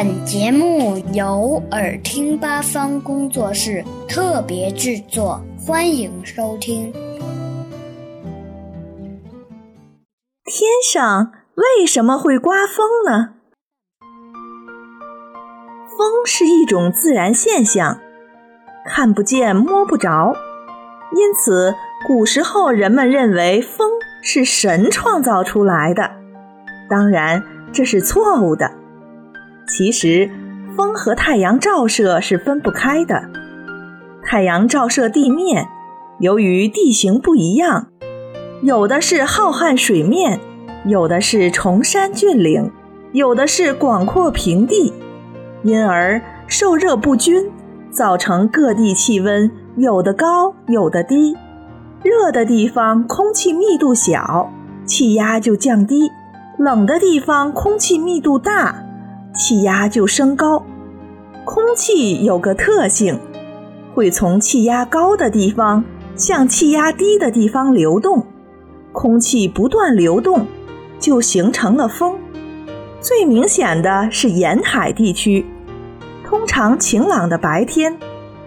本节目由耳听八方工作室特别制作，欢迎收听。天上为什么会刮风呢？风是一种自然现象，看不见摸不着，因此古时候人们认为风是神创造出来的。当然，这是错误的。其实，风和太阳照射是分不开的。太阳照射地面，由于地形不一样，有的是浩瀚水面，有的是崇山峻岭，有的是广阔平地，因而受热不均，造成各地气温有的高，有的低。热的地方空气密度小，气压就降低；冷的地方空气密度大。气压就升高，空气有个特性，会从气压高的地方向气压低的地方流动。空气不断流动，就形成了风。最明显的是沿海地区，通常晴朗的白天，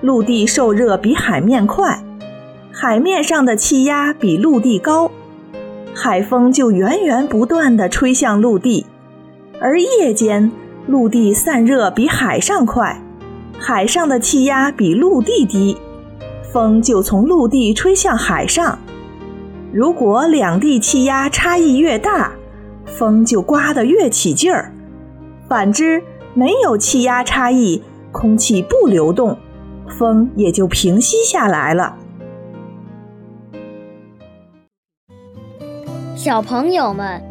陆地受热比海面快，海面上的气压比陆地高，海风就源源不断地吹向陆地，而夜间。陆地散热比海上快，海上的气压比陆地低，风就从陆地吹向海上。如果两地气压差异越大，风就刮得越起劲儿；反之，没有气压差异，空气不流动，风也就平息下来了。小朋友们。